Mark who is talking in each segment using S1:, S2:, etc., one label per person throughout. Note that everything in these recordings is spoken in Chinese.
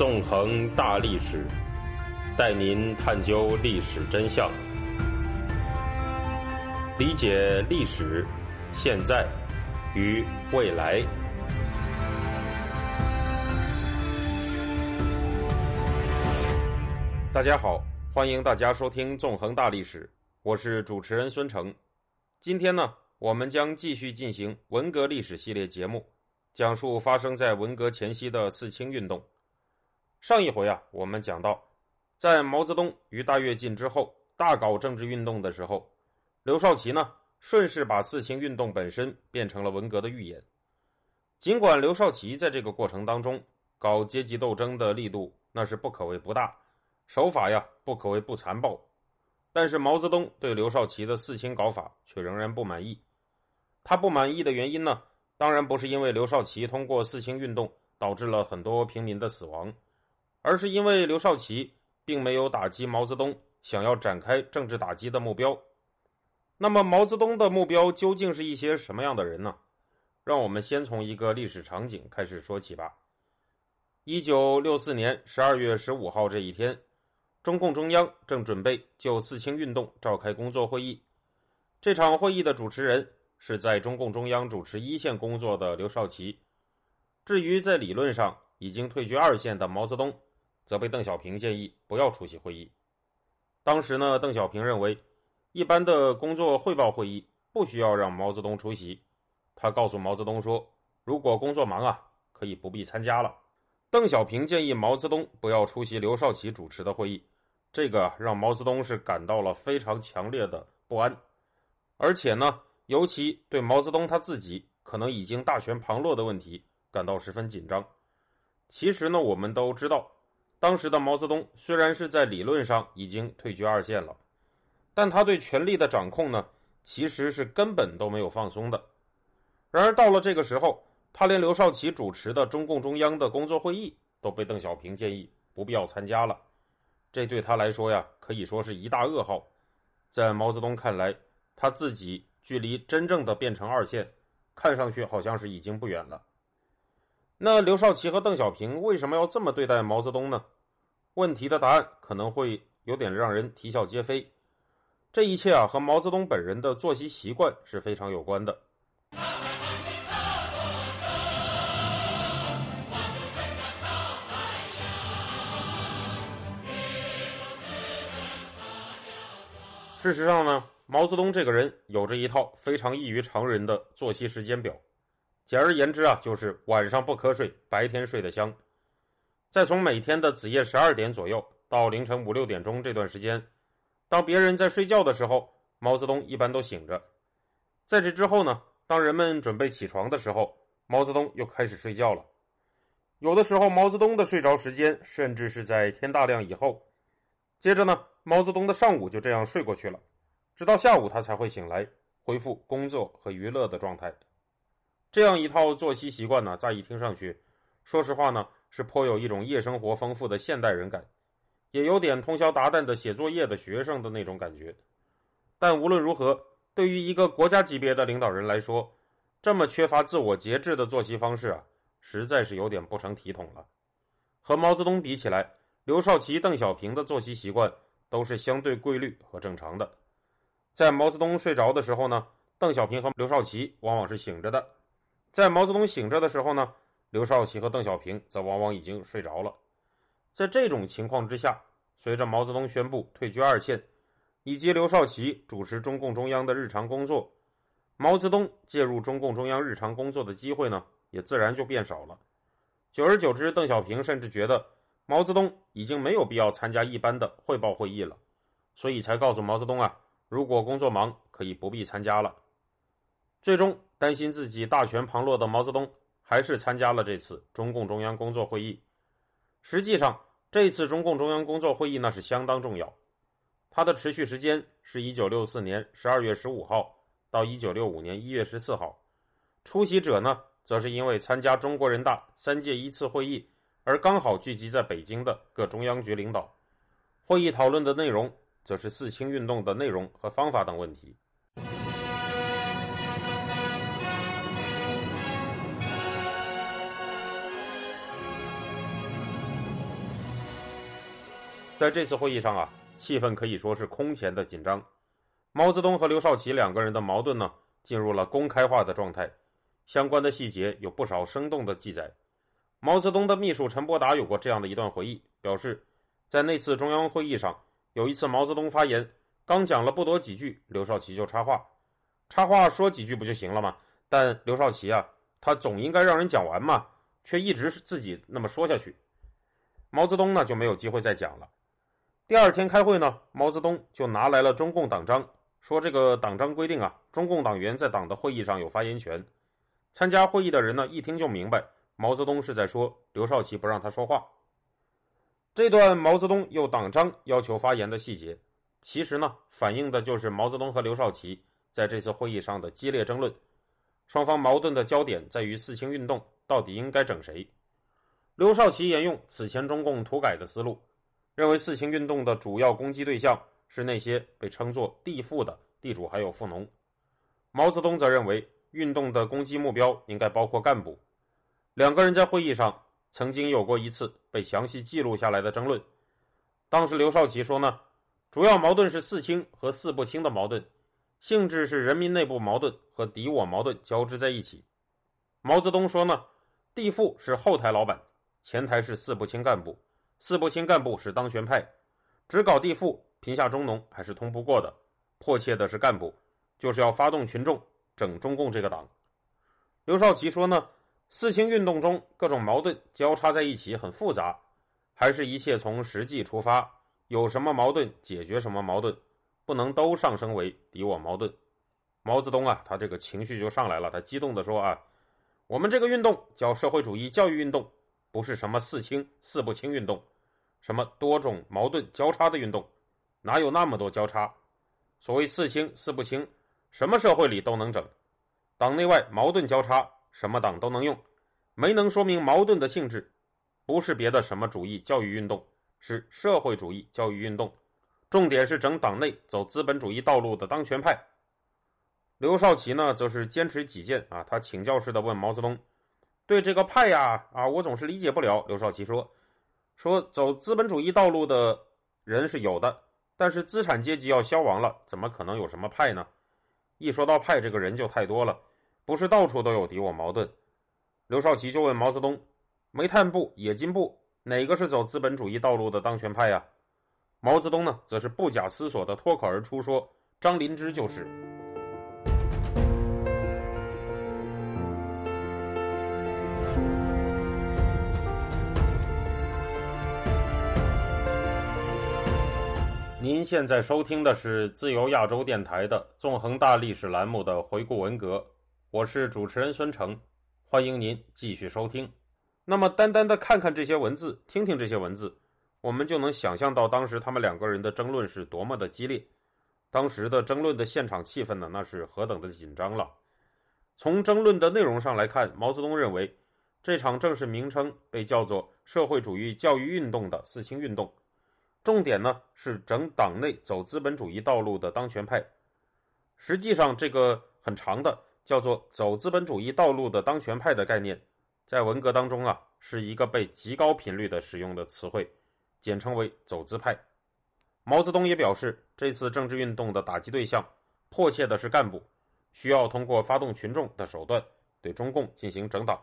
S1: 纵横大历史，带您探究历史真相，理解历史、现在与未来。大家好，欢迎大家收听《纵横大历史》，我是主持人孙成。今天呢，我们将继续进行文革历史系列节目，讲述发生在文革前夕的四清运动。上一回啊，我们讲到，在毛泽东于大跃进之后大搞政治运动的时候，刘少奇呢顺势把四清运动本身变成了文革的预演。尽管刘少奇在这个过程当中搞阶级斗争的力度那是不可谓不大，手法呀不可谓不残暴，但是毛泽东对刘少奇的四清搞法却仍然不满意。他不满意的原因呢，当然不是因为刘少奇通过四清运动导致了很多平民的死亡。而是因为刘少奇并没有打击毛泽东想要展开政治打击的目标。那么，毛泽东的目标究竟是一些什么样的人呢？让我们先从一个历史场景开始说起吧。一九六四年十二月十五号这一天，中共中央正准备就四清运动召开工作会议。这场会议的主持人是在中共中央主持一线工作的刘少奇。至于在理论上已经退居二线的毛泽东。则被邓小平建议不要出席会议。当时呢，邓小平认为，一般的工作汇报会议不需要让毛泽东出席。他告诉毛泽东说：“如果工作忙啊，可以不必参加了。”邓小平建议毛泽东不要出席刘少奇主持的会议，这个让毛泽东是感到了非常强烈的不安，而且呢，尤其对毛泽东他自己可能已经大权旁落的问题感到十分紧张。其实呢，我们都知道。当时的毛泽东虽然是在理论上已经退居二线了，但他对权力的掌控呢，其实是根本都没有放松的。然而到了这个时候，他连刘少奇主持的中共中央的工作会议都被邓小平建议不必要参加了，这对他来说呀，可以说是一大噩耗。在毛泽东看来，他自己距离真正的变成二线，看上去好像是已经不远了。那刘少奇和邓小平为什么要这么对待毛泽东呢？问题的答案可能会有点让人啼笑皆非。这一切啊，和毛泽东本人的作息习惯是非常有关的。事实上呢，毛泽东这个人有着一套非常异于常人的作息时间表。简而言之啊，就是晚上不瞌睡，白天睡得香。再从每天的子夜十二点左右到凌晨五六点钟这段时间，当别人在睡觉的时候，毛泽东一般都醒着。在这之后呢，当人们准备起床的时候，毛泽东又开始睡觉了。有的时候，毛泽东的睡着时间甚至是在天大亮以后。接着呢，毛泽东的上午就这样睡过去了，直到下午他才会醒来，恢复工作和娱乐的状态。这样一套作息习惯呢，乍一听上去，说实话呢，是颇有一种夜生活丰富的现代人感，也有点通宵达旦的写作业的学生的那种感觉。但无论如何，对于一个国家级别的领导人来说，这么缺乏自我节制的作息方式啊，实在是有点不成体统了。和毛泽东比起来，刘少奇、邓小平的作息习惯都是相对规律和正常的。在毛泽东睡着的时候呢，邓小平和刘少奇往往是醒着的。在毛泽东醒着的时候呢，刘少奇和邓小平则往往已经睡着了。在这种情况之下，随着毛泽东宣布退居二线，以及刘少奇主持中共中央的日常工作，毛泽东介入中共中央日常工作的机会呢，也自然就变少了。久而久之，邓小平甚至觉得毛泽东已经没有必要参加一般的汇报会议了，所以才告诉毛泽东啊，如果工作忙，可以不必参加了。最终，担心自己大权旁落的毛泽东，还是参加了这次中共中央工作会议。实际上，这次中共中央工作会议那是相当重要，它的持续时间是一九六四年十二月十五号到一九六五年一月十四号。出席者呢，则是因为参加中国人大三届一次会议而刚好聚集在北京的各中央局领导。会议讨论的内容，则是四清运动的内容和方法等问题。在这次会议上啊，气氛可以说是空前的紧张。毛泽东和刘少奇两个人的矛盾呢，进入了公开化的状态。相关的细节有不少生动的记载。毛泽东的秘书陈伯达有过这样的一段回忆，表示，在那次中央会议上，有一次毛泽东发言，刚讲了不多几句，刘少奇就插话。插话说几句不就行了吗？但刘少奇啊，他总应该让人讲完嘛，却一直是自己那么说下去。毛泽东呢就没有机会再讲了。第二天开会呢，毛泽东就拿来了中共党章，说这个党章规定啊，中共党员在党的会议上有发言权。参加会议的人呢，一听就明白，毛泽东是在说刘少奇不让他说话。这段毛泽东用党章要求发言的细节，其实呢，反映的就是毛泽东和刘少奇在这次会议上的激烈争论。双方矛盾的焦点在于四清运动到底应该整谁。刘少奇沿用此前中共土改的思路，认为四清运动的主要攻击对象是那些被称作地富的地主还有富农。毛泽东则认为。运动的攻击目标应该包括干部。两个人在会议上曾经有过一次被详细记录下来的争论。当时刘少奇说呢，主要矛盾是四清和四不清的矛盾，性质是人民内部矛盾和敌我矛盾交织在一起。毛泽东说呢，地富是后台老板，前台是四不清干部，四不清干部是当权派，只搞地富，贫下中农还是通不过的。迫切的是干部，就是要发动群众。整中共这个党，刘少奇说呢，四清运动中各种矛盾交叉在一起，很复杂，还是一切从实际出发，有什么矛盾解决什么矛盾，不能都上升为敌我矛盾。毛泽东啊，他这个情绪就上来了，他激动地说啊，我们这个运动叫社会主义教育运动，不是什么四清四不清运动，什么多种矛盾交叉的运动，哪有那么多交叉？所谓四清四不清。什么社会里都能整，党内外矛盾交叉，什么党都能用，没能说明矛盾的性质，不是别的什么主义教育运动，是社会主义教育运动，重点是整党内走资本主义道路的当权派。刘少奇呢，则是坚持己见啊，他请教似的问毛泽东：“对这个派呀，啊，我总是理解不了。”刘少奇说：“说走资本主义道路的人是有的，但是资产阶级要消亡了，怎么可能有什么派呢？”一说到派，这个人就太多了，不是到处都有敌我矛盾。刘少奇就问毛泽东：“煤炭部、冶金部哪个是走资本主义道路的当权派呀？”毛泽东呢，则是不假思索的脱口而出说：“张灵芝就是。”您现在收听的是自由亚洲电台的《纵横大历史》栏目的回顾文革，我是主持人孙成，欢迎您继续收听。那么，单单的看看这些文字，听听这些文字，我们就能想象到当时他们两个人的争论是多么的激烈。当时的争论的现场气氛呢，那是何等的紧张了。从争论的内容上来看，毛泽东认为这场正式名称被叫做社会主义教育运动的四清运动。重点呢是整党内走资本主义道路的当权派。实际上，这个很长的叫做“走资本主义道路的当权派”的概念，在文革当中啊是一个被极高频率的使用的词汇，简称为“走资派”。毛泽东也表示，这次政治运动的打击对象迫切的是干部，需要通过发动群众的手段对中共进行整党。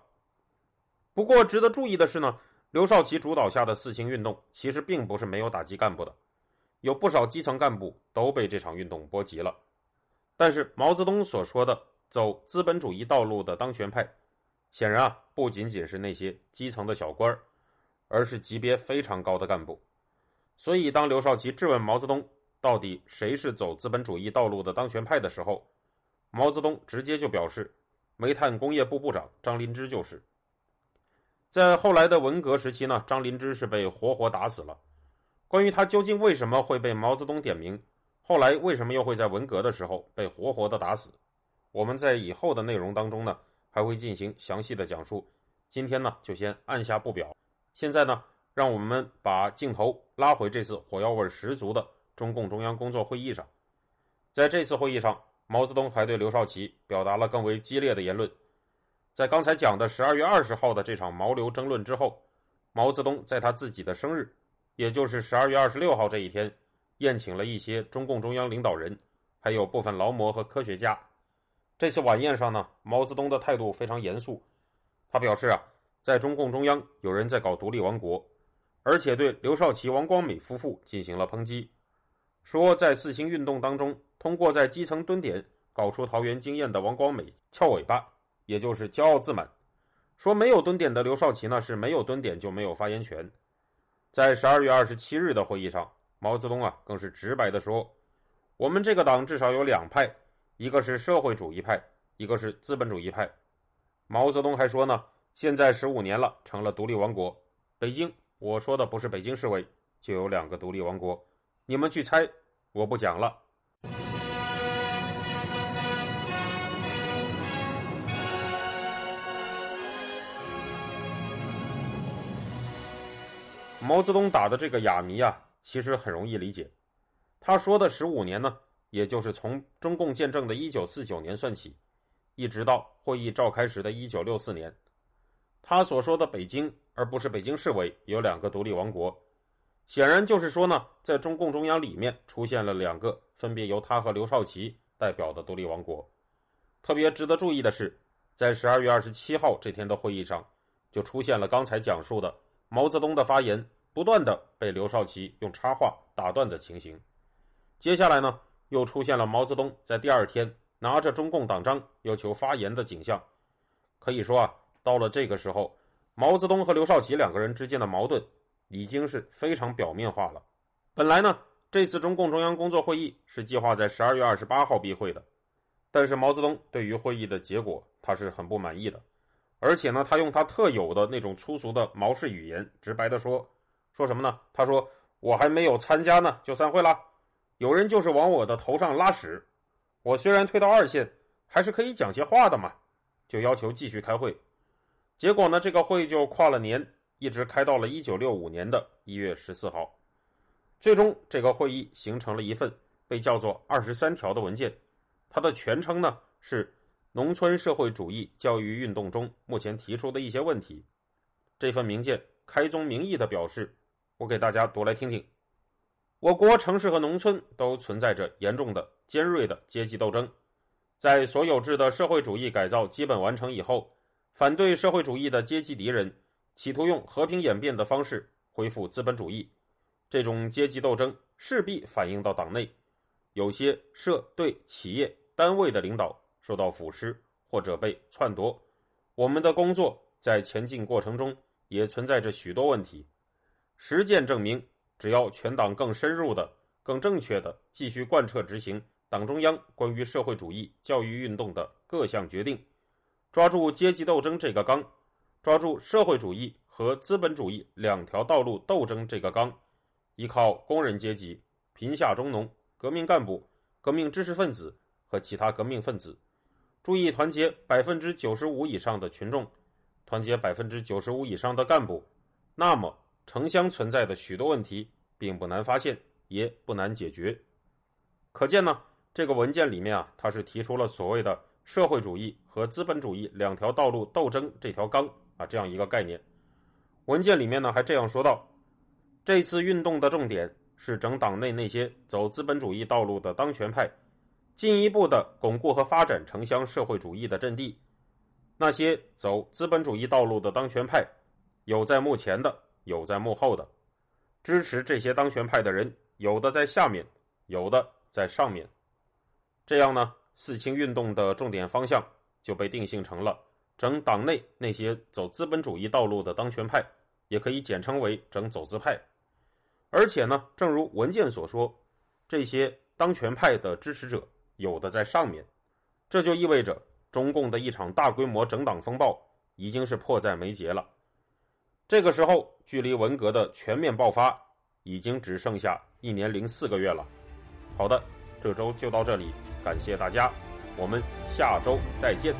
S1: 不过，值得注意的是呢。刘少奇主导下的四清运动其实并不是没有打击干部的，有不少基层干部都被这场运动波及了。但是毛泽东所说的走资本主义道路的当权派，显然啊不仅仅是那些基层的小官儿而是级别非常高的干部。所以当刘少奇质问毛泽东到底谁是走资本主义道路的当权派的时候，毛泽东直接就表示，煤炭工业部部长张林芝就是。在后来的文革时期呢，张灵芝是被活活打死了。关于他究竟为什么会被毛泽东点名，后来为什么又会在文革的时候被活活的打死，我们在以后的内容当中呢还会进行详细的讲述。今天呢就先按下不表。现在呢，让我们把镜头拉回这次火药味十足的中共中央工作会议上。在这次会议上，毛泽东还对刘少奇表达了更为激烈的言论。在刚才讲的十二月二十号的这场毛刘争论之后，毛泽东在他自己的生日，也就是十二月二十六号这一天，宴请了一些中共中央领导人，还有部分劳模和科学家。这次晚宴上呢，毛泽东的态度非常严肃，他表示啊，在中共中央有人在搞独立王国，而且对刘少奇、王光美夫妇进行了抨击，说在四清运动当中，通过在基层蹲点搞出桃园经验的王光美翘尾巴，也就是骄傲自满，说没有蹲点的刘少奇呢是没有蹲点就没有发言权。在十二月二十七日的会议上，毛泽东啊更是直白的说，我们这个党至少有两派。一个是社会主义派，一个是资本主义派。毛泽东还说呢，现在十五年了，成了独立王国。北京，我说的不是北京市委，就有两个独立王国，你们去猜，我不讲了。毛泽东打的这个哑谜啊，其实很容易理解。他说的十五年呢？也就是从中共建政的1949年算起，一直到会议召开时的1964年，他所说的北京，而不是北京市委，有两个独立王国，显然就是说呢，在中共中央里面出现了两个分别由他和刘少奇代表的独立王国。特别值得注意的是，在12月27号这天的会议上，就出现了刚才讲述的毛泽东的发言不断的被刘少奇用插话打断的情形。接下来呢？又出现了毛泽东在第二天拿着中共党章要求发言的景象，可以说啊，到了这个时候，毛泽东和刘少奇两个人之间的矛盾已经是非常表面化了。本来呢，这次中共中央工作会议是计划在十二月二十八号闭会的，但是毛泽东对于会议的结果他是很不满意的，而且呢，他用他特有的那种粗俗的毛式语言，直白的说，说什么呢？他说：“我还没有参加呢，就散会了。”有人就是往我的头上拉屎，我虽然退到二线，还是可以讲些话的嘛，就要求继续开会。结果呢，这个会就跨了年，一直开到了一九六五年的一月十四号。最终，这个会议形成了一份被叫做“二十三条”的文件，它的全称呢是《农村社会主义教育运动中目前提出的一些问题》。这份明件开宗明义的表示，我给大家读来听听。我国城市和农村都存在着严重的、尖锐的阶级斗争。在所有制的社会主义改造基本完成以后，反对社会主义的阶级敌人企图用和平演变的方式恢复资本主义。这种阶级斗争势必反映到党内，有些社队、企业单位的领导受到腐蚀或者被篡夺。我们的工作在前进过程中也存在着许多问题。实践证明。只要全党更深入的、更正确的继续贯彻执行党中央关于社会主义教育运动的各项决定，抓住阶级斗争这个纲，抓住社会主义和资本主义两条道路斗争这个纲，依靠工人阶级、贫下中农、革命干部、革命知识分子和其他革命分子，注意团结百分之九十五以上的群众，团结百分之九十五以上的干部，那么。城乡存在的许多问题并不难发现，也不难解决。可见呢，这个文件里面啊，它是提出了所谓的社会主义和资本主义两条道路斗争这条纲啊这样一个概念。文件里面呢还这样说道：这次运动的重点是整党内那些走资本主义道路的当权派，进一步的巩固和发展城乡社会主义的阵地。那些走资本主义道路的当权派，有在目前的。有在幕后的支持这些当权派的人，有的在下面，有的在上面。这样呢，四清运动的重点方向就被定性成了整党内那些走资本主义道路的当权派，也可以简称为整走资派。而且呢，正如文件所说，这些当权派的支持者有的在上面，这就意味着中共的一场大规模整党风暴已经是迫在眉睫了。这个时候，距离文革的全面爆发已经只剩下一年零四个月了。好的，这周就到这里，感谢大家，我们下周再见。